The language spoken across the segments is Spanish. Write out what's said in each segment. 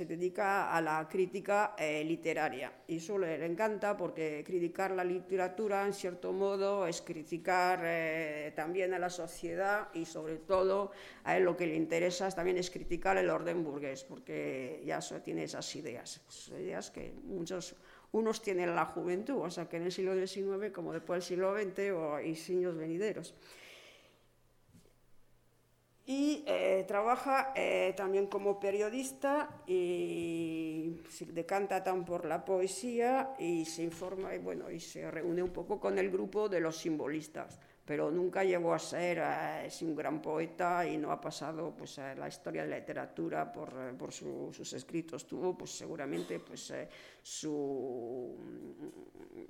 Se dedica a la crítica eh, literaria. Y eso le, encanta porque criticar la literatura en cierto modo es criticar eh, también a la sociedad y sobre todo a él lo que le interesa también es criticar el orden burgués porque ya tiene esas ideas, ideas que muchos unos tienen en la juventud, o sea que en el siglo XIX como después del siglo XX o, y siglos venideros y eh, trabaja eh, también como periodista y se decanta tan por la poesía y se informa y bueno y se reúne un poco con el grupo de los simbolistas pero nunca llegó a ser eh, un gran poeta y no ha pasado pues, a la historia de la literatura por, eh, por su, sus escritos. Tuvo pues, seguramente pues, eh, su,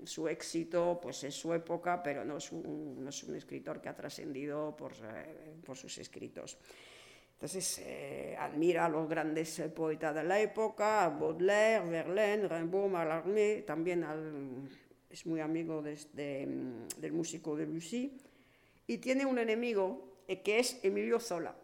su, éxito pues, en su época, pero no es un, no es un escritor que ha trascendido por, eh, por, sus escritos. Entonces, eh, admira a los grandes poetas de la época, a Baudelaire, Verlaine, Rimbaud, Mallarmé, también al, es muy amigo de, de, del músico de Debussy, y tiene un enemigo eh, que es Emilio Zola.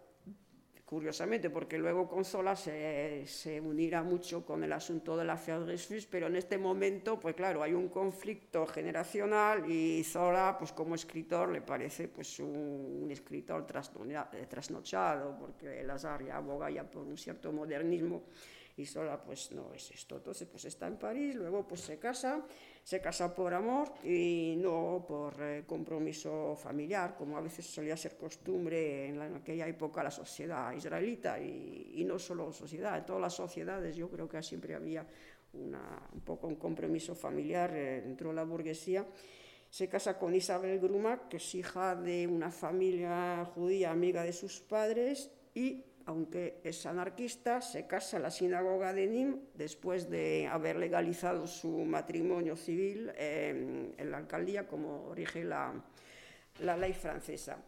Curiosamente, porque luego con Zola se, se unirá mucho con el asunto de la Dreyfus, pero en este momento, pues claro, hay un conflicto generacional y Zola, pues como escritor, le parece pues un, un escritor eh, trasnochado, porque Lazar ya aboga ya por un cierto modernismo y Zola pues no es esto. Entonces pues está en París, luego pues se casa, se casa por amor y no por eh, compromiso familiar, como a veces solía ser costumbre en, la, en aquella época la sociedad israelita y, y, no solo sociedad, en todas las sociedades yo creo que siempre había una, un poco un compromiso familiar eh, dentro de la burguesía. Se casa con Isabel Gruma, que es hija de una familia judía amiga de sus padres y aunque es anarquista, se casa en la sinagoga de Nîmes después de haber legalizado su matrimonio civil eh, en la alcaldía, como rige la, la, ley francesa.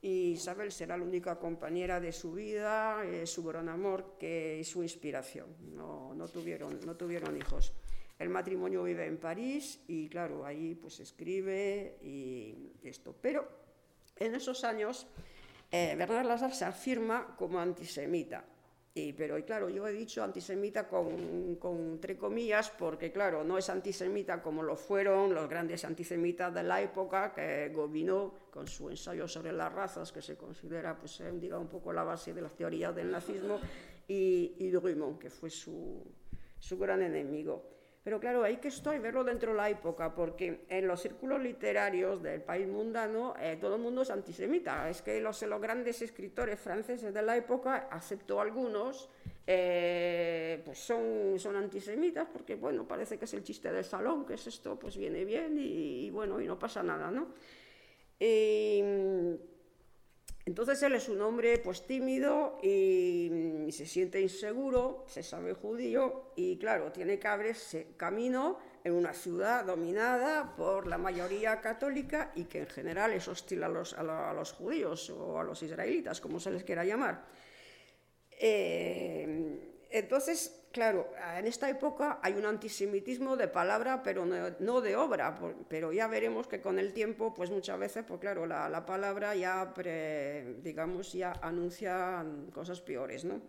Y Isabel será la única compañera de su vida, eh, su gran amor que es su inspiración. No, no, tuvieron, no tuvieron hijos. El matrimonio vive en París y, claro, ahí pues escribe y esto. Pero en esos años eh, Bernard Lazar se afirma como antisemita. Y, pero, claro, yo he dicho antisemita con, con, entre comillas, porque, claro, no es antisemita como lo fueron los grandes antisemitas de la época, que Gobineau, con su ensayo sobre las razas, que se considera, pues, eh, diga, un poco la base de las teorías del nazismo, y, y Drummond, que fue su, su gran enemigo. Pero claro, hay que estoy verlo dentro de la época, porque en los círculos literarios del país mundano eh, todo el mundo es antisemita. Es que los, los, grandes escritores franceses de la época, acepto algunos, eh, pues son, son antisemitas, porque bueno, parece que es el chiste del salón, que es esto, pues viene bien y, y bueno, y no pasa nada, ¿no? Y, entonces él es un hombre pues tímido y, y, se siente inseguro, se sabe judío y claro, tiene que abrirse camino en una ciudad dominada por la mayoría católica y que en general es hostil a los, a los judíos o a los israelitas, como se les quiera llamar. Eh, entonces, claro, en esta época hay un antisemitismo de palabra, pero no, de obra, pero ya veremos que con el tiempo, pues muchas veces, pues claro, la, la palabra ya, digamos, ya anuncia cosas peores, ¿no?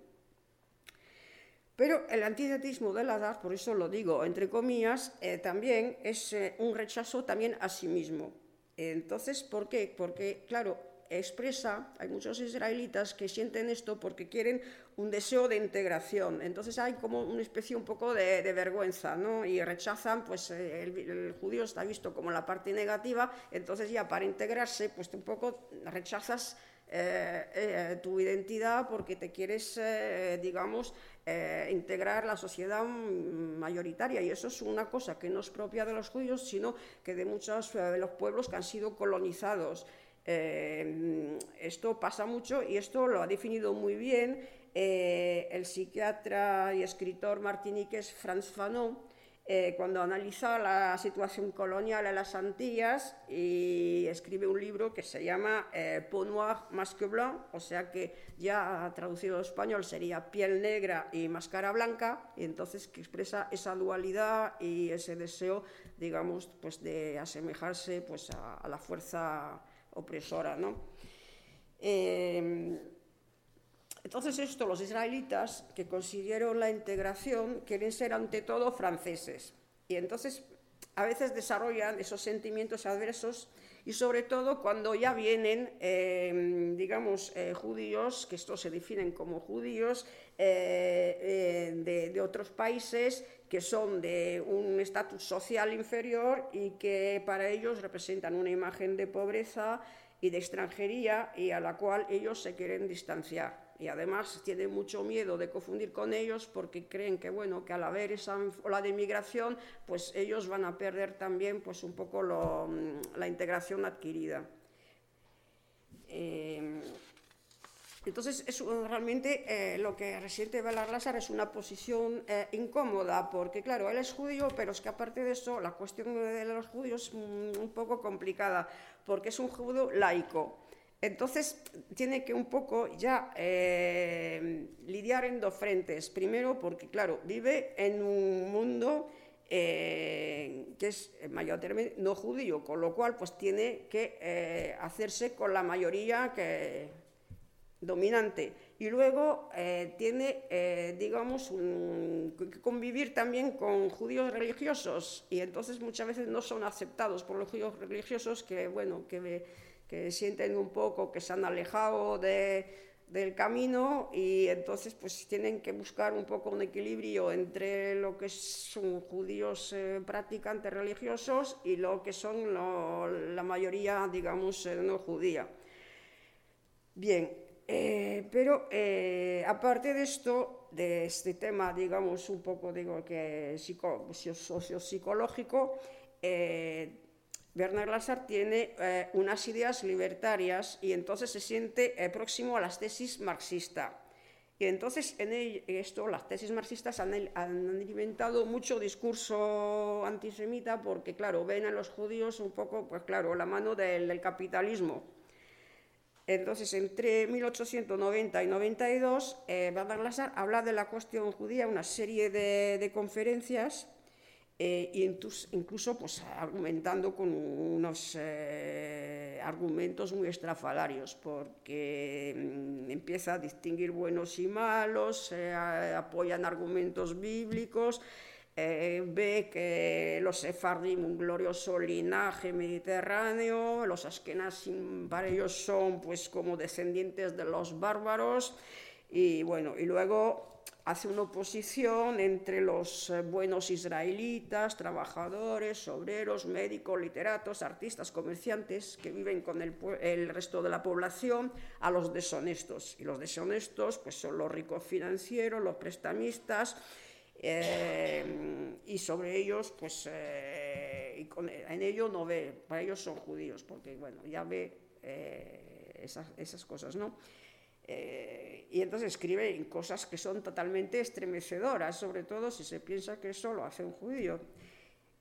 Pero el antisemitismo de la edad, por eso lo digo, entre comillas, eh, también es eh, un rechazo también a sí mismo. Entonces, ¿por qué? Porque, claro, expresa, hay muchos israelitas que sienten esto porque quieren un deseo de integración. Entonces hay como una especie un poco de, vergüenza, ¿no? Y rechazan, pues el, el, judío está visto como la parte negativa, entonces ya para integrarse, pues un poco rechazas eh, eh, tu identidad porque te quieres, eh, digamos, eh, integrar la sociedad mayoritaria. Y eso es una cosa que no es propia de los judíos, sino que de muchos de los pueblos que han sido colonizados. Eh, esto pasa mucho y esto lo ha definido muy bien eh, el psiquiatra y escritor martiniqués Franz Fanon eh, cuando analiza la situación colonial en las Antillas y escribe un libro que se llama eh, Peau noire, masque blanc, o sea que ya traducido al español sería piel negra y máscara blanca, y entonces que expresa esa dualidad y ese deseo, digamos, pues de asemejarse pues, a, la fuerza opresora, ¿no? Eh, entonces esto, los israelitas que consiguieron la integración quieren ser ante todo franceses y entonces a veces desarrollan esos sentimientos adversos y sobre todo cuando ya vienen, em, digamos, eh, judíos, que estos se definen como judíos, eh, de, otros países que son de un estatus social inferior y que para ellos representan una imagen de pobreza y de extranjería y a la cual ellos se quieren distanciar. Y además tienen mucho miedo de confundir con ellos porque creen que bueno que al haber esa ola de inmigración pues ellos van a perder también pues un poco mm, la integración adquirida. Eh, entonces, es, realmente eh, lo que resiente Belar Lázaro es una posición eh, incómoda, porque claro, él es judío, pero es que aparte de eso, la cuestión de los judíos es mm, un poco complicada, porque es un judío laico. Entonces tiene que un poco ya eh, lidiar en dos frentes. Primero porque, claro, vive en un mundo que es mayoritariamente no judío, con lo cual pues tiene que hacerse con la mayoría que, dominante. Y luego tiene, digamos, que convivir también con judíos religiosos y entonces muchas veces no son aceptados por los judíos religiosos que, bueno, que que sienten un poco que se han alejado del camino y entonces pues tienen que buscar un poco un equilibrio entre lo que son judíos eh, practicantes religiosos y lo que son la mayoría, digamos, eh, no judía. Bien, eh, pero aparte de esto, de este tema, digamos, un poco digo que psico, sociopsicológico, Bernard Lazar tiene eh, unas ideas libertarias y entonces se siente eh, próximo a las tesis marxistas. Y entonces en esto las tesis marxistas han, alimentado mucho discurso antisemita porque, claro, ven a los judíos un poco, pues claro, la mano del, capitalismo. Entonces, entre 1890 y 92, eh, habla de la cuestión judía, una serie de, conferencias eh, incluso pues, argumentando con unos eh, argumentos muy estrafalarios, porque mm, empieza a distinguir buenos y malos, se apoyan argumentos bíblicos, eh, ve que los sefardim, un glorioso linaje mediterráneo, los askenazim para ellos son pues como descendientes de los bárbaros, y bueno, y luego hace una oposición entre los eh, buenos israelitas, trabajadores, obreros, médicos, literatos, artistas, comerciantes que viven con el, resto de la población, a los deshonestos. Y los deshonestos pues, son los ricos financieros, los prestamistas, eh, y sobre ellos, pues, eh, en ello no ve, para ellos son judíos, porque, bueno, ya ve esas, esas, cosas, ¿no? Eh, y entonces escribe en cosas que son totalmente estremecedoras, sobre todo si se piensa que eso lo hace un judío.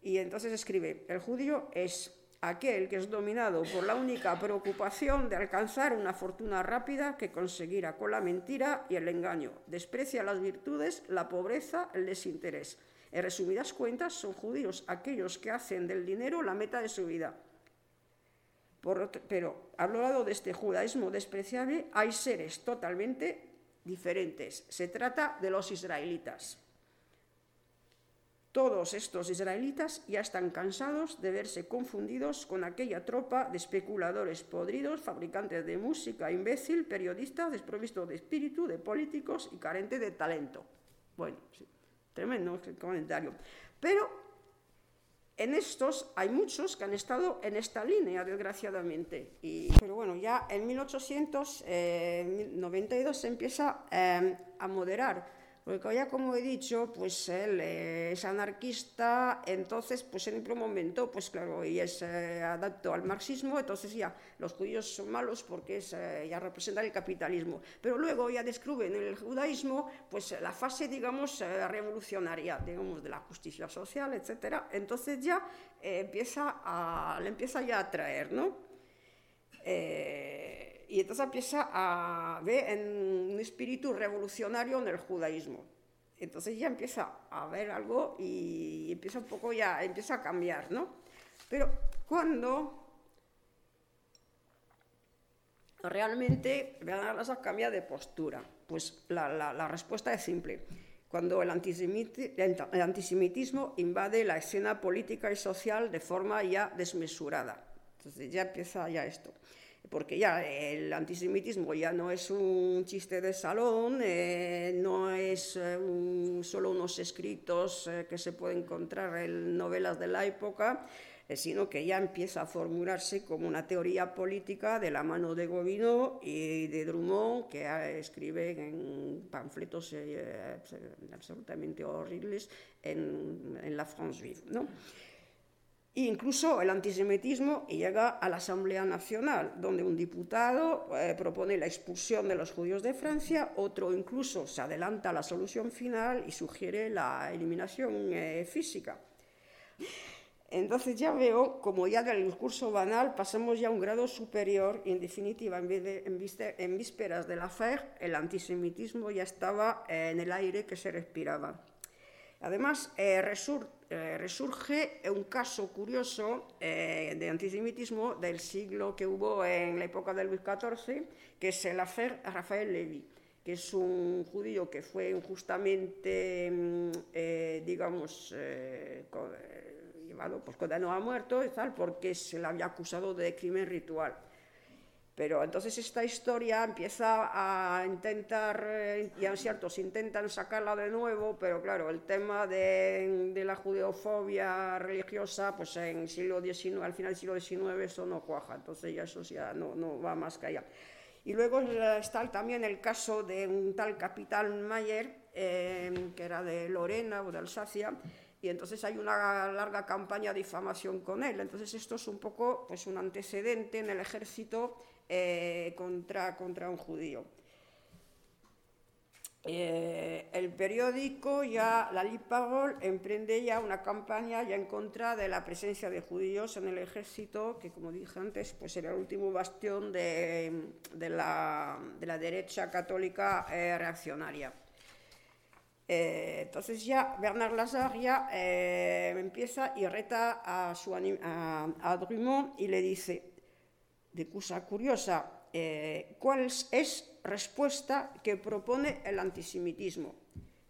Y entonces escribe, el judío es aquel que es dominado por la única preocupación de alcanzar una fortuna rápida que conseguirá con la mentira y el engaño. Desprecia las virtudes, la pobreza, el desinterés. En resumidas cuentas, son judíos aquellos que hacen del dinero la meta de su vida pero al lado de este judaísmo despreciable hay seres totalmente diferentes. Se trata de los israelitas. Todos estos israelitas ya están cansados de verse confundidos con aquella tropa de especuladores podridos, fabricantes de música, imbécil, periodistas, desprovistos de espíritu, de políticos y carente de talento. Bueno, tremendo comentario. Pero en estos hay muchos que han estado en esta línea, desgraciadamente. Y, pero bueno, ya en 1892 eh, se empieza eh, a moderar Porque ya como he dicho, pues él es anarquista, entonces pues en un momento, pues claro, y es eh, adapto al marxismo, entonces ya los judíos son malos porque es, eh, ya representan el capitalismo. Pero luego ya descubren en el judaísmo pues la fase, digamos, eh, revolucionaria, digamos, de la justicia social, etcétera. Entonces ya empieza a, le empieza ya a atraer, ¿no? y entonces empieza a ver en un espíritu revolucionario en el judaísmo. Entonces ya empieza a ver algo y empieza un poco ya, empieza a cambiar, ¿no? Pero cuando realmente Bernard cambia de postura, pues la, la, la, respuesta es simple. Cuando el, el antisemitismo invade la escena política y social de forma ya desmesurada. Entonces ya empieza ya esto porque ya el antisemitismo ya no es un chiste de salón, eh, no es eh, solo unos escritos eh, que se pueden encontrar en novelas de la época, eh, sino que ya empieza a formularse como una teoría política de la mano de Gobineau y de Drummond, que escriben en panfletos absolutamente horribles en, en la France Vive. ¿no? Incluso el antisemitismo llega a la Asamblea Nacional, donde un diputado eh, propone la expulsión de los judíos de Francia, otro incluso se adelanta a la solución final y sugiere la eliminación eh, física. Entonces ya veo como ya del discurso banal pasamos ya a un grado superior y en definitiva en, vísperas de la FER el antisemitismo ya estaba eh, en el aire que se respiraba. Además, eh, eh, resurge un caso curioso eh, de antisemitismo del siglo que hubo en la época de Luis XIV, que es el afer Rafael Levy, que es un judío que fue injustamente, mm, eh, digamos, llevado, pues condenado a muerto tal, porque se le había acusado de crimen ritual. Pero entonces esta historia empieza a intentar, eh, y es cierto, se intentan sacarla de nuevo, pero claro, el tema de, de la judeofobia religiosa, pues en siglo XIX, al final del siglo XIX eso no cuaja, entonces ya eso ya no, no va más que allá. Y luego está también el caso de un tal capitán Mayer, eh, que era de Lorena o de Alsacia, y entonces hay una larga campaña de difamación con él. Entonces esto es un poco pues, un antecedente en el ejército eh, contra, contra un judío. Eh, el periódico ya, la Liparol, emprende ya una campaña ya en contra de la presencia de judíos en el ejército, que como dije antes, pues era el último bastión de, de, la, de la, derecha católica eh, reaccionaria. Entonces ya Bernard Lazare ya empieza y reta a, su, a, a Drummond y le dice, de cosa curiosa, eh, ¿cuál es respuesta que propone el antisemitismo?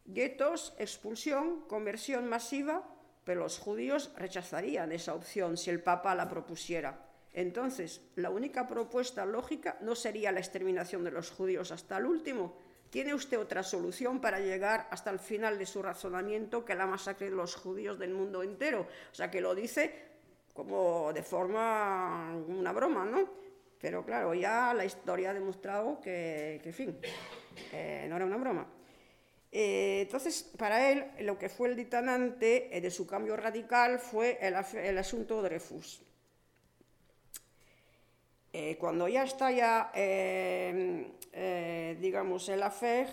Guetos, expulsión, conversión masiva, pero los judíos rechazarían esa opción si el Papa la propusiera. Entonces, la única propuesta lógica no sería la exterminación de los judíos hasta el último. ¿Tiene usted otra solución para llegar hasta el final de su razonamiento que la masacre de los judíos del mundo entero? O sea, que lo dice como de forma, una broma, ¿no? Pero claro, ya la historia ha demostrado que, que fin, no era una broma. Eh, entonces, para él, lo que fue el detonante eh, de su cambio radical fue el, asunto Dreyfus. Eh, cuando ya está ya, eh, digamos, el affair,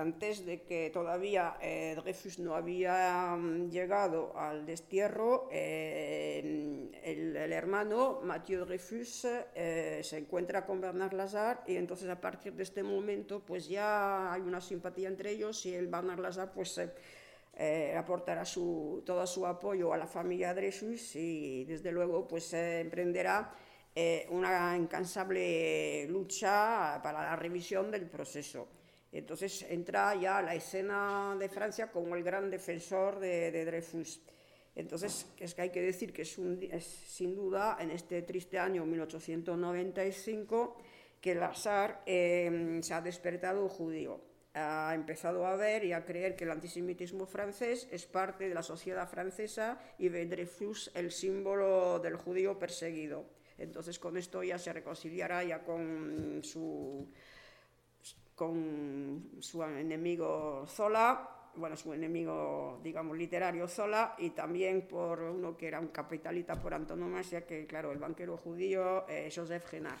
antes de que todavía eh, Dreyfus no había um, llegado al destierro, eh, el, el, hermano Mathieu Dreyfus eh, se encuentra con Bernard Lazare y entonces a partir de este momento pues ya hay una simpatía entre ellos y el Bernard Lazare pues aportará su, todo su apoyo a la familia Dreyfus y desde luego pues emprenderá una incansable lucha para la revisión del proceso. Entonces entra ya la escena de Francia como el gran defensor de, Dreyfus. Entonces, es que hay que decir que es, un, es, sin duda en este triste año 1895 que Lazar eh, se ha despertado judío. Ha empezado a ver y a creer que el antisemitismo francés es parte de la sociedad francesa y ve Dreyfus el símbolo del judío perseguido. Entonces con esto ya se reconciliará ya con su, con su enemigo Zola, bueno, su enemigo, digamos, literario Zola, y también por uno que era un capitalista por antonomasia, que claro, el banquero judío eh, Joseph Genard.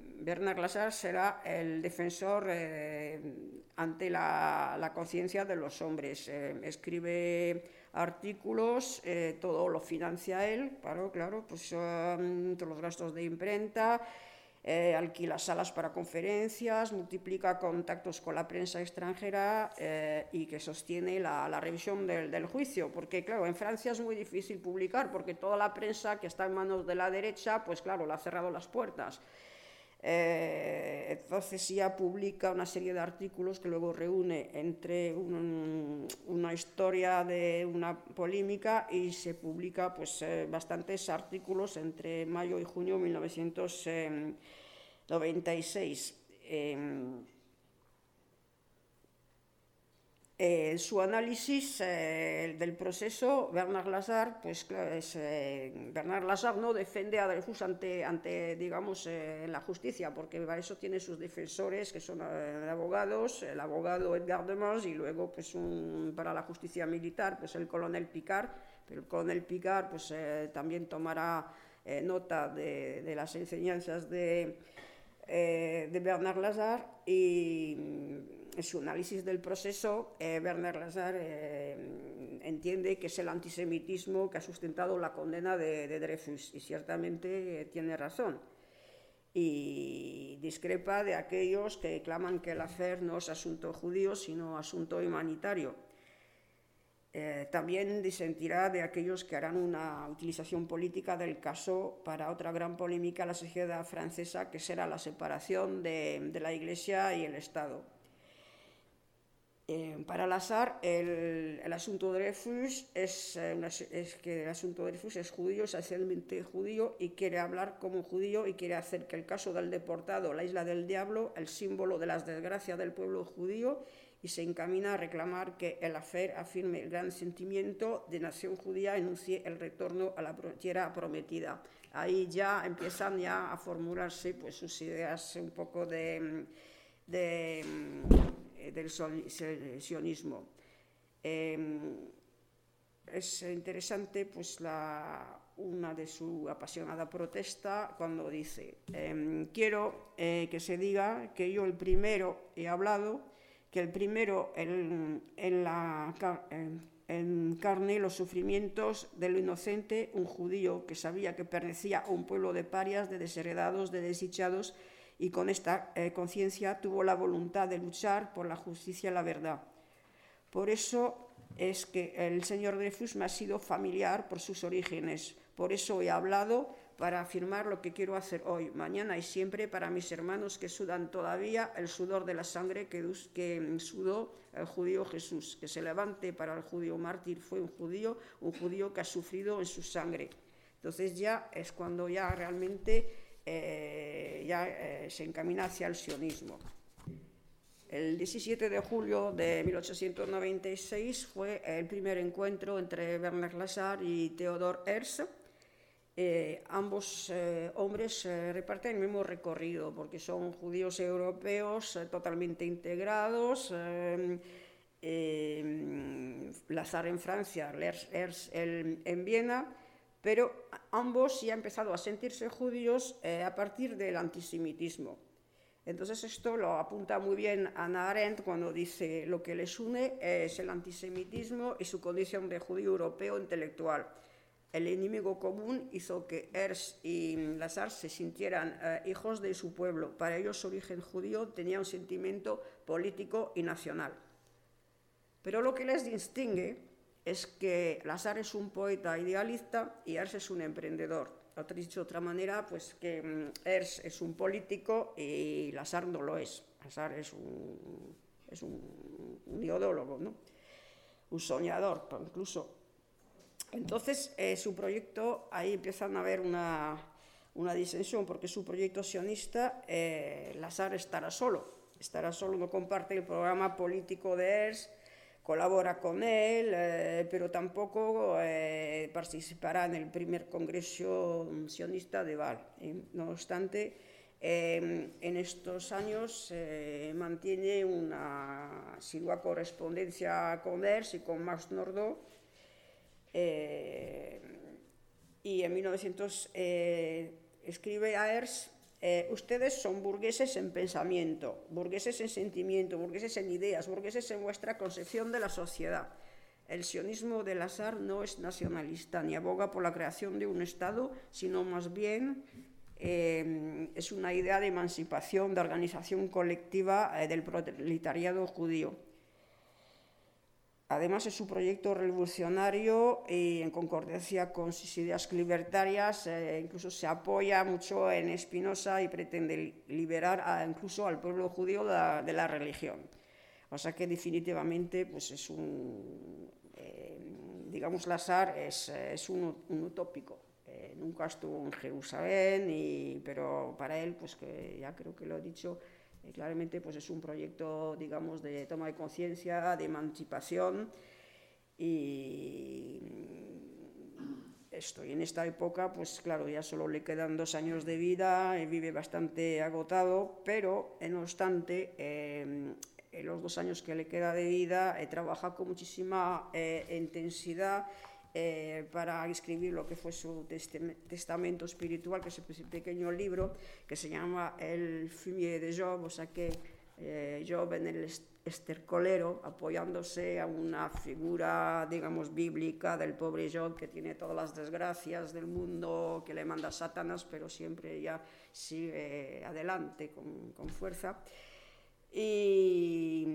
Bernard Lazar será el defensor eh, ante la, conciencia de los hombres. Eh, escribe artículos, eh, todo lo financia él, claro, claro, pues todos los gastos de imprenta, alquila salas para conferencias, multiplica contactos con la prensa extranjera y que sostiene la, revisión del, del, juicio, porque claro, en Francia es muy difícil publicar, porque toda la prensa que está en manos de la derecha, pues claro, le ha cerrado las puertas. Eh, entonces ya publica una serie de artículos que luego reúne entre un, una historia de una polémica y se publica pues, eh, bastantes artículos entre mayo y junio de 1996. Eh, su análisis eh, del proceso, Bernard Lazare, pues eh, Bernard Lazare no defiende a Dreyfus ante, ante digamos, la justicia, porque para eso tiene sus defensores, que son abogados, el abogado Edgar de Mons y luego pues para la justicia militar, pues el coronel Picard, pero el coronel Picard pues también tomará nota de, de, las enseñanzas de, de Bernard Lazare y en su análisis del proceso, eh, Werner Lazar eh, entiende que es el antisemitismo que ha sustentado la condena de, Dreyfus y ciertamente eh, tiene razón. Y discrepa de aquellos que claman que el hacer no es asunto judío, sino asunto humanitario. también disentirá de aquellos que harán una utilización política del caso para otra gran polémica en la sociedad francesa, que será la separación de la Iglesia y el Estado. Eh, para Lazar, el, asunto de Dreyfus es, eh, es, que el asunto Dreyfus es judío, esencialmente judío, y quiere hablar como judío y quiere hacer que el caso del deportado, la isla del diablo, el símbolo de las desgracias del pueblo judío, y se encamina a reclamar que el hacer afirme el gran sentimiento de nación judía, enuncie el retorno a la tierra prometida. Ahí ya empiezan ya a formularse pues, sus ideas un poco de, de eh, del sionismo. Em, es interesante pues, la, una de su apasionada protesta cuando dice, em, quiero eh, que se diga que yo el primero he hablado, que el primero en, en la, encarne los sufrimientos del inocente, un judío que sabía que pertenecía a un pueblo de parias, de desheredados, de desdichados, y con esta eh, conciencia tuvo la voluntad de luchar por la justicia y la verdad. Por eso es que el señor Dreyfus me ha sido familiar por sus orígenes. Por eso he hablado para afirmar lo que quiero hacer hoy, mañana y siempre para mis hermanos que sudan todavía el sudor de la sangre que, que sudó el judío Jesús. Que se levante para el judío mártir fue un judío, un judío que ha sufrido en su sangre. Entonces ya es cuando ya realmente eh, ya eh, se encamina hacia el sionismo. El 17 de julio de 1896 fue el primer encuentro entre Bernard Lazare y Theodor Herzl. Eh, ambos hombres reparten el mismo recorrido porque son judíos europeos totalmente integrados. Lazare en Francia, Herzl en Viena pero ambos ya han empezado a sentirse judíos eh, a partir del antisemitismo. Entonces esto lo apunta muy bien Ana Arendt cuando dice lo que les une es el antisemitismo y su condición de judío europeo intelectual. el enemigo común hizo que Ers y Lazar se sintieran eh, hijos de su pueblo. Para ellos su origen judío tenía un sentimiento político y nacional. Pero lo que les distingue es que Lazar es un poeta idealista y Ers es un emprendedor. Otra dicho de otra manera, pues que mm, Ers es un político y Lazar no lo es. Lazar es un, es un, ideólogo, ¿no? un soñador incluso. Entonces, eh, su proyecto, ahí empiezan a haber una, una disensión, porque su proyecto sionista, eh, Lazar estará solo, estará solo, no comparte el programa político de ERS, colabora con él, eh, pero tampoco eh, participará en el primer congreso sionista de Val. no obstante, eh, en estos años mantiene una asidua correspondencia con ERS y con Max Nordau, eh, y en 1900 eh, escribe a Ers, eh, ustedes son burgueses en pensamiento, burgueses en sentimiento, burgueses en ideas, burgueses en vuestra concepción de la sociedad. El sionismo del azar no es nacionalista ni aboga por la creación de un Estado, sino más bien eh, es una idea de emancipación, de organización colectiva eh, del proletariado judío. Además, es un proyecto revolucionario y en concordancia con sus ideas libertarias, eh, incluso se apoya mucho en Spinoza y pretende liberar incluso al pueblo judío de la, religión. O sea que definitivamente pues es un, eh, digamos, Lazar es, un, utópico. Eh, nunca estuvo en Jerusalén, y, pero para él, pues que ya creo que lo he dicho, eh, claramente pues es un proyecto, digamos, de toma de conciencia, de emancipación y esto. Y en esta época, pues claro, ya solo le quedan dos años de vida, eh, vive bastante agotado, pero no obstante, eh, en los dos años que le queda de vida, eh, trabaja con muchísima eh, intensidad eh, para escribir lo que fue su testamento espiritual, que es ese pequeño libro que se llama El Fumier de Job, o sea que eh, Job en el estercolero, apoyándose a una figura, digamos, bíblica del pobre Job que tiene todas las desgracias del mundo que le manda Satanás, pero siempre ya sigue adelante con, con fuerza. Y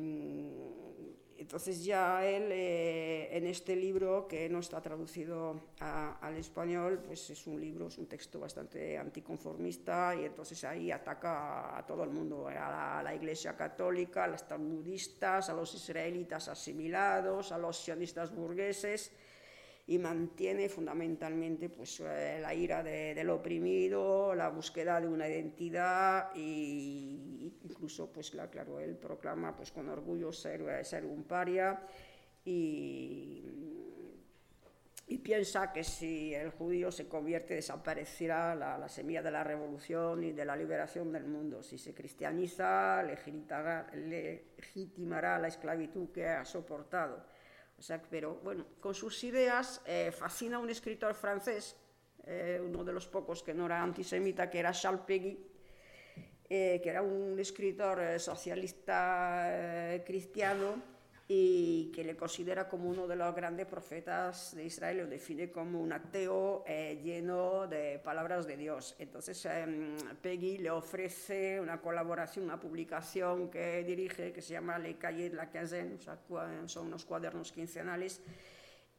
entonces ya él eh, en este libro que no está traducido a, al español, pues es un libro, es un texto bastante anticonformista y entonces ahí ataca a, todo el mundo, a la, a la, Iglesia Católica, a los talmudistas, a los israelitas asimilados, a los sionistas burgueses y mantiene fundamentalmente pues, eh, la ira de, del oprimido, la búsqueda de una identidad e incluso, pues, la, claro, él proclama pues, con orgullo ser, ser un paria y, y, piensa que si el judío se convierte desaparecerá la, la, semilla de la revolución y de la liberación del mundo. Si se cristianiza, legitimará, legitimará la esclavitud que ha soportado o sea, pero bueno, con sus ideas eh, fascina un escritor francés, eh, uno de los pocos que no era antisemita, que era Charles Péguy, eh, que era un escritor socialista cristiano y que le considera como uno de los grandes profetas de Israel, lo define como un ateo eh, lleno de palabras de Dios. Entonces eh, Peggy le ofrece una colaboración, una publicación que dirige, que se llama Le Cahiers de la Quinzaine, o sea, son unos cuadernos quincenales,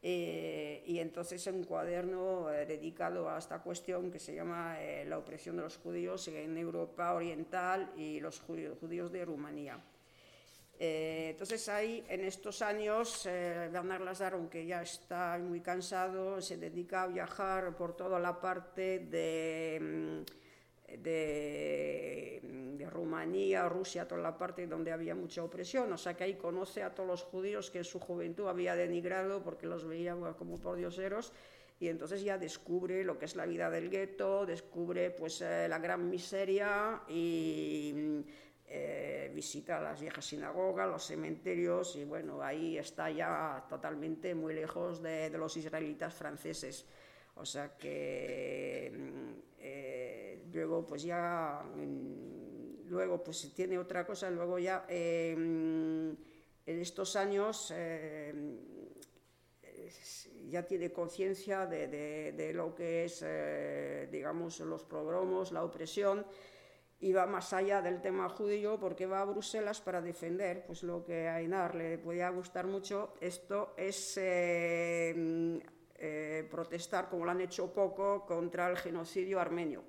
eh, y entonces un cuaderno eh, dedicado a esta cuestión que se llama eh, La opresión de los judíos en Europa Oriental y los judíos de Rumanía. Eh, entonces ahí, en estos años, eh, Bernard Lazar, aunque ya está muy cansado, se dedica a viajar por toda la parte de, mm, de, de, Rumanía, Rusia, toda la parte donde había mucha opresión. O sea que ahí conoce a todos los judíos que en su juventud había denigrado porque los veía como pordioseros y entonces ya descubre lo que es la vida del gueto, descubre pues eh, la gran miseria y eh, visita las viejas sinagogas, los cementerios y bueno, ahí está ya totalmente muy lejos de, los israelitas franceses. O sea que eh, luego pues ya, luego pues tiene otra cosa, luego ya eh, en estos años ya tiene conciencia de, de, lo que es, digamos, los progromos, la opresión, y va más allá del tema judío porque va a Bruselas para defender pues, lo que a Ainar le podía gustar mucho. Esto es eh, eh, protestar, como lo han hecho poco, contra el genocidio armenio.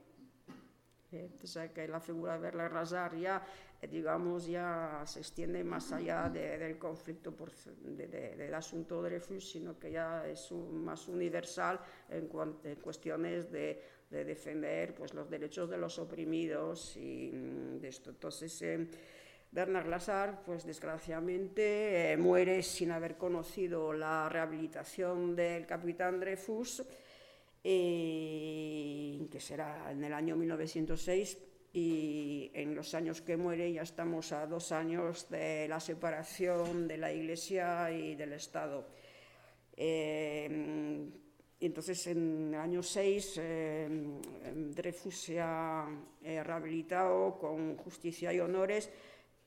Entonces, que la figura de Berla Razar ya digamos, ya se extiende más allá del conflicto por, del asunto de Dreyfus, sino que ya es más universal en, cuestiones de, defender pues, los derechos de los oprimidos y mm, de esto. Entonces, eh, Bernard Lazar, pues desgraciadamente, eh, muere sin haber conocido la rehabilitación del capitán Dreyfus, eh, que será en el año 1906 y en los años que muere ya estamos a dos años de la separación de la Iglesia y del Estado. Eh, entonces, en el año 6, eh, Dreyfus se ha eh, rehabilitado con justicia y honores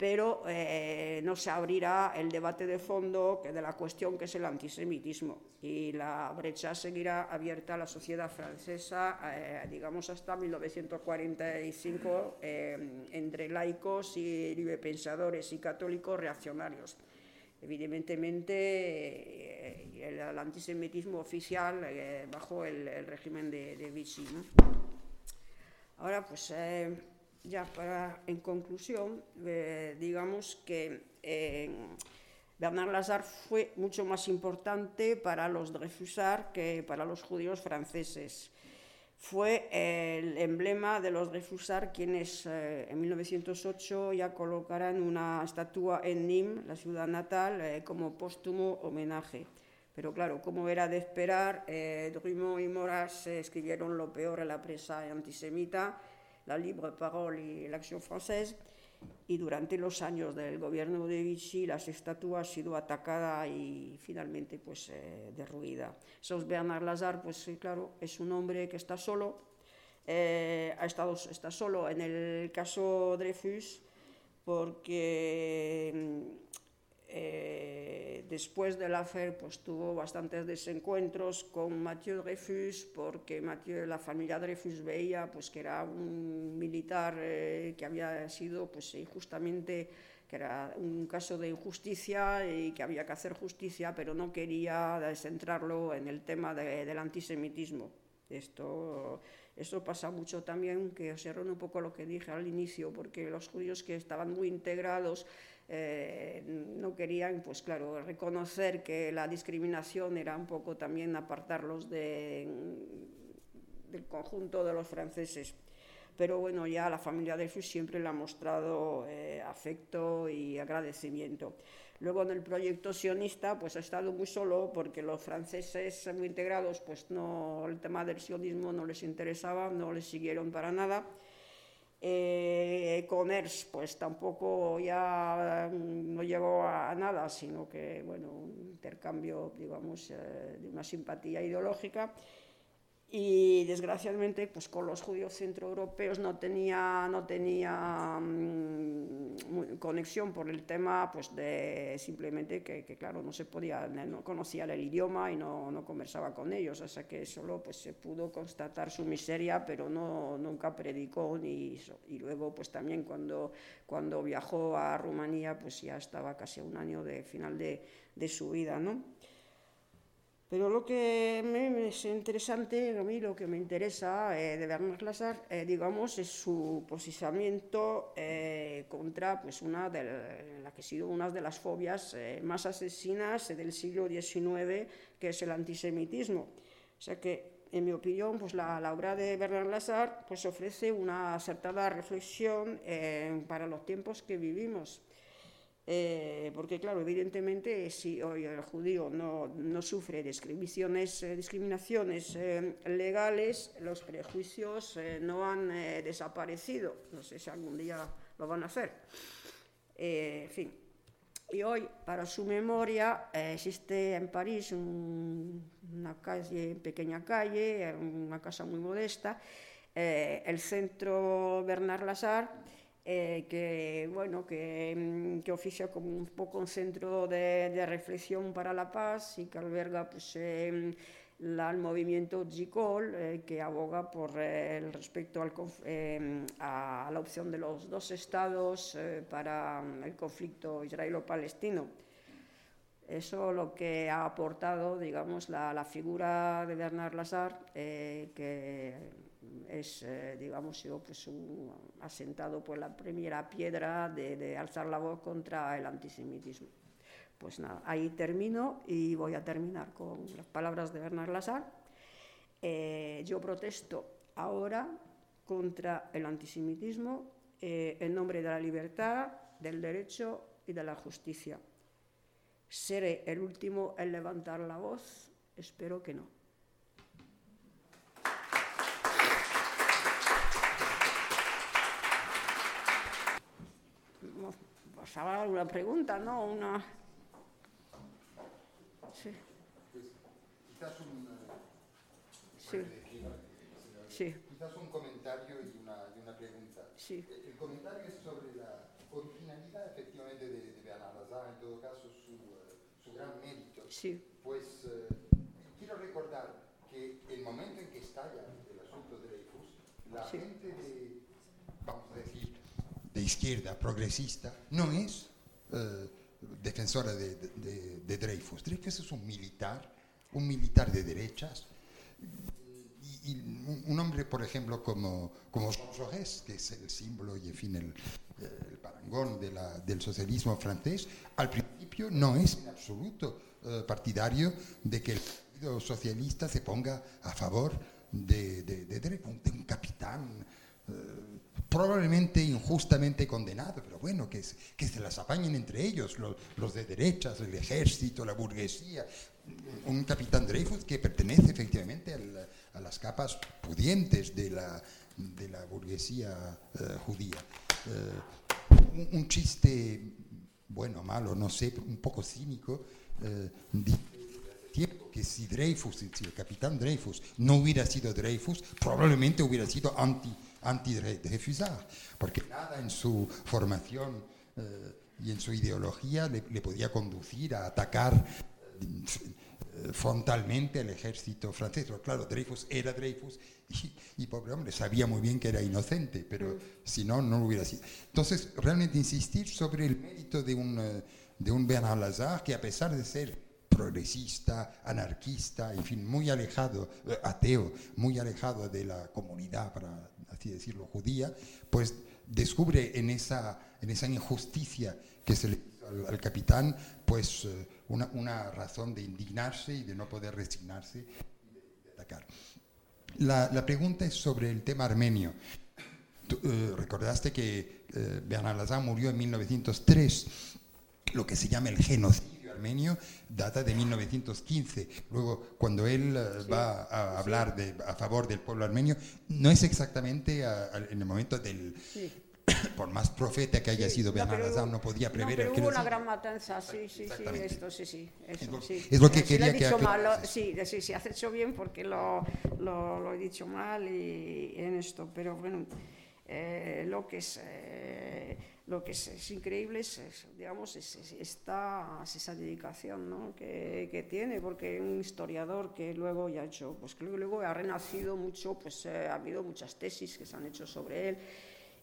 pero eh, no se abrirá el debate de fondo que de la cuestión que es el antisemitismo y la brecha seguirá abierta a la sociedad francesa, eh, digamos, hasta 1945 eh, entre laicos y librepensadores y católicos reaccionarios. Evidentemente, el, antisemitismo oficial bajo el, régimen de, Vichy. Ahora, pues ya para, en conclusión, eh, digamos que eh, Bernard Lazare fue mucho más importante para los Dreyfusards que para los judíos franceses. Fue el emblema de los Dreyfusards quienes eh, en 1908 ya colocarán una estatua en Nîmes, la ciudad natal, como póstumo homenaje. Pero claro, como era de esperar, Drummond y Moras escribieron lo peor en la prensa antisemita la libre parole y la acción française. Y durante los años del gobierno de Vichy, la estatua ha sido atacada y finalmente pues, eh, derruida. Sos Bernard Lazare, pues claro, es un hombre que está solo, eh, ha estado, está solo en el caso Dreyfus, porque eh, después del hacer pues, tuvo bastantes desencuentros con Mathieu Dreyfus porque Mathieu, la familia Dreyfus veía pues, que era un militar eh, que había sido pues, injustamente, que era un caso de injusticia y que había que hacer justicia, pero no quería centrarlo en el tema del antisemitismo. Esto, esto pasa mucho también, que observan un poco lo que dije al inicio, porque los judíos que estaban muy integrados eh, no querían, pues claro, reconocer que la discriminación era un poco también apartarlos de, del conjunto de los franceses. Pero bueno, ya la familia Dreyfus siempre le ha mostrado eh, afecto y agradecimiento. Luego en el proyecto sionista pues ha estado muy solo porque los franceses muy integrados pues no, el tema del sionismo no les interesaba, no les siguieron para nada eh, pues tampoco ya mm, no llegó a nada, sino que, bueno, un intercambio, digamos, eh, de una simpatía ideológica y desgraciadamente pues con los judíos centroeuropeos no tenía no tenía mm, conexión por el tema pues de simplemente que, claro no se podía no conocía el idioma y no, no, conversaba con ellos. O sea que solo pues se pudo constatar su miseria pero no nunca predicó ni y luego pues también cuando cuando viajó a Rumanía pues ya estaba casi a un año de final de, de su vida no pero lo que me es interesante, a mí lo que me interesa eh, de Bernard Lazare, eh, digamos, es su posicionamiento eh, contra pues, una de la que ha sido una de las fobias más asesinas del siglo XIX, que es el antisemitismo. O sea que, en mi opinión, pues, la, obra de Bernard Lazare pues, ofrece una acertada reflexión para los tiempos que vivimos. Eh, porque claro, evidentemente si hoy el judío no, no sufre discriminaciones, eh, discriminaciones eh, legales, los prejuicios no han desaparecido. No sé si algún día lo van a hacer. en fin. Y hoy, para su memoria, existe en París una calle, pequeña calle, una casa muy modesta, el centro Bernard Lazare, eh, que, bueno, que, mm, que, oficia como un poco un centro de, de reflexión para la paz y que alberga pues, eh, la, el movimiento GICOL, eh, que aboga por eh, el respecto al, eh, a la opción de los dos estados eh, para mm, el conflicto israelo-palestino. Eso lo que ha aportado, digamos, la, la figura de Bernard Lazar, eh, que es, eh, digamos, sido pues un, asentado por la primera piedra de, de alzar la voz contra el antisemitismo. Pues nada, ahí termino y voy a terminar con las palabras de Bernard Lazar. Eh, yo protesto ahora contra el antisemitismo eh, en nombre de la libertad, del derecho y de la justicia. Seré el último en levantar la voz, espero que no. Pues habrá alguna pregunta, ¿no? Una... Sí. Pues, quizás un, Sí. Sí. quizás un comentario y una, y una pregunta. Sí. El, el comentario es sobre la originalidad efectivamente de, de Lazare, en todo caso su, eh, su gran mérito. Sí. Pues eh, quiero recordar que el momento en que estalla el asunto de la Sí. gente de, vamos a decir, de izquierda, progresista, no es eh, defensora de, de- de- Dreyfus. Dreyfus es un militar, un militar de derechas, y, un, un hombre, por ejemplo, como, como Jean que es el símbolo y, en fin, el, el parangón de la- del socialismo francés, al principio no es en absoluto eh, partidario de que el Partido Socialista se ponga a favor de, de, de de un capitán eh, probablemente injustamente condenado, pero bueno, que, que se las apañen entre ellos, los, de derechas, el ejército, la burguesía. Un capitán Dreyfus que pertenece efectivamente a las capas pudientes de la, de la burguesía eh, judía. Eh, un, un chiste, bueno, malo, no sé, un poco cínico, eh, que si Dreyfus, si el capitán Dreyfus no hubiera sido Dreyfus, probablemente hubiera sido anti, anti Dreyfusard, porque nada en su formación eh, y en su ideología le, le podía conducir a atacar eh, frontalmente al ejército francés. Pero claro, Dreyfus era Dreyfus y, y pobre hombre, sabía muy bien que era inocente, pero si no, no lo hubiera sido. Entonces, realmente insistir sobre el mérito de un, eh, de un Bernard Lazare que a pesar de ser progresista, anarquista, en fin, muy alejado, eh, ateo, muy alejado de la comunidad, para así decirlo, judía, pues descubre en esa, en esa injusticia que se le al, al capitán, pues eh, una, una razón de indignarse y de no poder resignarse y de, atacar. La, la pregunta es sobre el tema armenio. Eh, recordaste que eh, Lazare murió en 1903. Lo que se llama el genocidio armenio data de 1915. Luego, cuando él eh, Sí. va a hablar de, a favor del pueblo armenio, no es exactamente a- a- en el momento del, Sí. por más profeta que haya Sí, sido no, Lazare, hubo- no podía no, prever pero el hubo una gran matanza, sí, sí, sí, esto, sí, sí, eso, Es lo- sí. es lo que quería lo he que dicho mal, aclarases. lo- sí, sí, sí, has hecho bien porque lo, lo, lo he dicho mal y, en esto, pero bueno, eh, lo que es, eh, lo que es, increíble es, digamos, es, es esta, es esa dedicación ¿no? que, que tiene, porque un historiador que luego ya ha hecho, pues que luego ha renacido mucho, pues eh, ha habido muchas tesis que se han hecho sobre él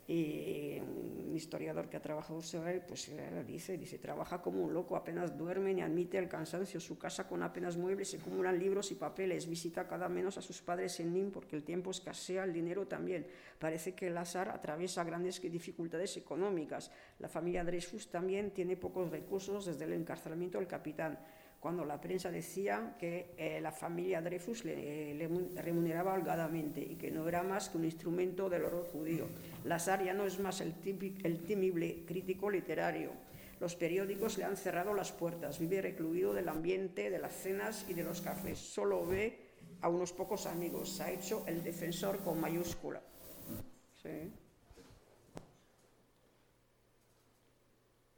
un historiador que ha trabajado sobre él, pues eh, dice, dice, trabaja como un loco, apenas duerme ni admite el cansancio, su casa con apenas muebles, se acumulan libros y papeles, visita cada menos a sus padres en Nim porque el tiempo escasea, el dinero también. Parece que Lázaro atraviesa grandes dificultades económicas. La familia Dreyfus también tiene pocos recursos desde el encarcelamiento del capitán cuando la prensa decía que eh, la familia Dreyfus le, le remuneraba holgadamente y que no era más que un instrumento del horror judío. Lazar ya no es más el, típico, temible crítico literario. Los periódicos le han cerrado las puertas, vive recluido del ambiente, de las cenas y de los cafés. Solo ve a unos pocos amigos. Se ha hecho el defensor con mayúscula.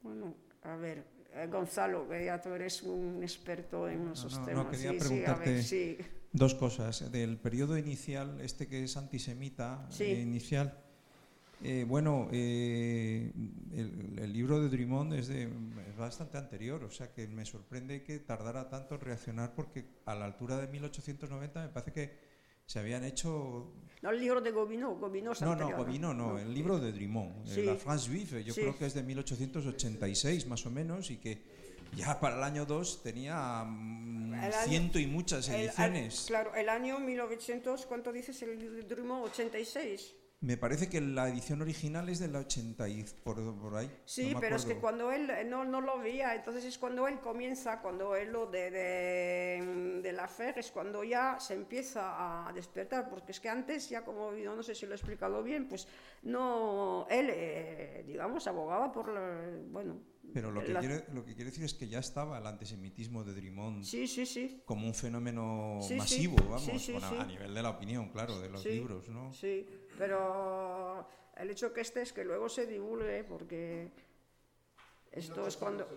Bueno, a ver, Gonzalo, que ya tú eres un experto en esos no, no, temas. quería sí, sí, a ver, preguntarte- sí. Dos cosas. Del periodo inicial, este que es antisemita, eh, inicial, Eh, bueno, eh, el, libro de Drummond es, de, es, bastante anterior, o sea que me sorprende que tardara tanto en reaccionar porque a la altura de 1890 me parece que se habían hecho... No, el libro de Gobineau, Gobineau No, no, Gobineau no, el libro de Drummond, eh, La France Juive, yo creo que es de 1886 más o menos y que ya para el año 2 tenía mm, ciento y muchas ediciones. claro, el año 1900, ¿cuánto dices el Drummond? 86. Me parece que la edición original es de la 80 y por, por ahí. Sí, pero es que cuando él no, no, lo veía, entonces es cuando él comienza, cuando él lo de, de, de, la fe, es cuando ya se empieza a despertar, porque es que antes, ya como no sé si lo he explicado bien, pues no, él, eh, digamos, abogaba por, la, bueno, pero lo que, quiere, lo que quiere decir es que ya estaba el antisemitismo de Drimond sí, sí, sí. como un fenómeno masivo, vamos, a nivel de la opinión, claro, de los libros, ¿no? Sí, pero el hecho que este es que luego se divulgue, porque esto es cuando...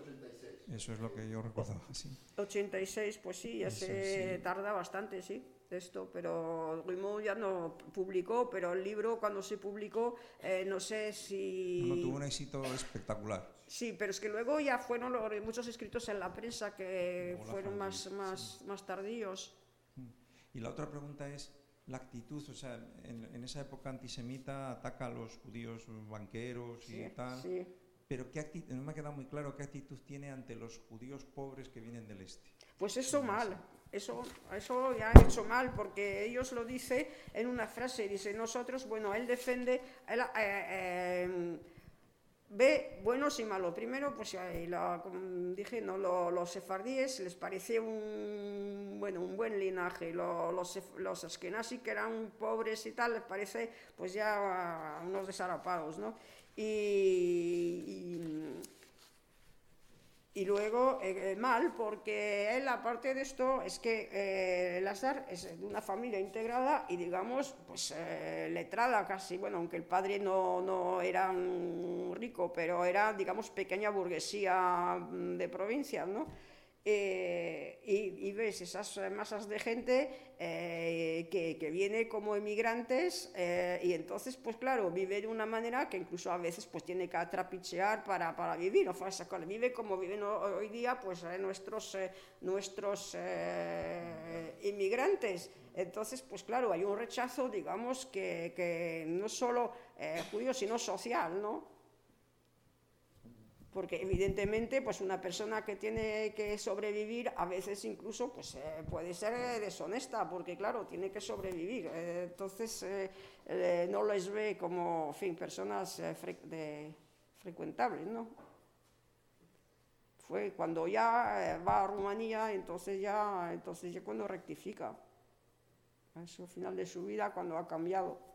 Eso es lo que yo recordaba, sí. 86, pues sí, ya se tarda bastante, sí esto, pero Guimau ya no publicó, pero el libro cuando se publicó, eh, no sé si... No, tuvo un éxito espectacular. Sí, pero es que luego ya fueron muchos escritos en la prensa que fueron más, más, más tardíos. Y la otra pregunta es la actitud, o sea, en, esa época antisemita ataca a los judíos banqueros y tal. Sí. Pero ¿qué actitud, no me ha quedado muy claro qué actitud tiene ante los judíos pobres que vienen del este. Pues eso mal, eso, eso ya ha hecho mal, porque ellos lo dice en una frase, dice, nosotros, bueno, él defiende, él, eh, eh, ve buenos y malos. Primero, pues como dije, ¿no? los, sefardíes les parecía un, bueno, un buen linaje. Los, los, los askenazis, que eran pobres y tal, les parece pues ya unos desarapados, ¿no? y luego eh, eh, mal, porque él, aparte de esto, es que eh, Lázaro es de una familia integrada y, digamos, pues eh, letrada casi, bueno, aunque el padre no, no era rico, pero era, digamos, pequeña burguesía mm, de provincia, ¿no? Eh, y, ves esas masas de gente eh, que, que, viene como emigrantes eh, y entonces, pues claro, vive de una manera que incluso a veces pues tiene que atrapichear para, para vivir, o sea, vive como viven hoy día pues nuestros, nuestros inmigrantes. Entonces, pues claro, hay un rechazo, digamos, que, que no solo judío, sino social, ¿no? Porque evidentemente pues una persona que tiene que sobrevivir a veces incluso pues eh, puede ser eh, deshonesta porque claro tiene que sobrevivir. Eh, entonces no les ve como fin personas frecuentables no fue cuando ya va a Rumanía entonces ya entonces ya cuando rectifica. Es el final de su vida cuando ha cambiado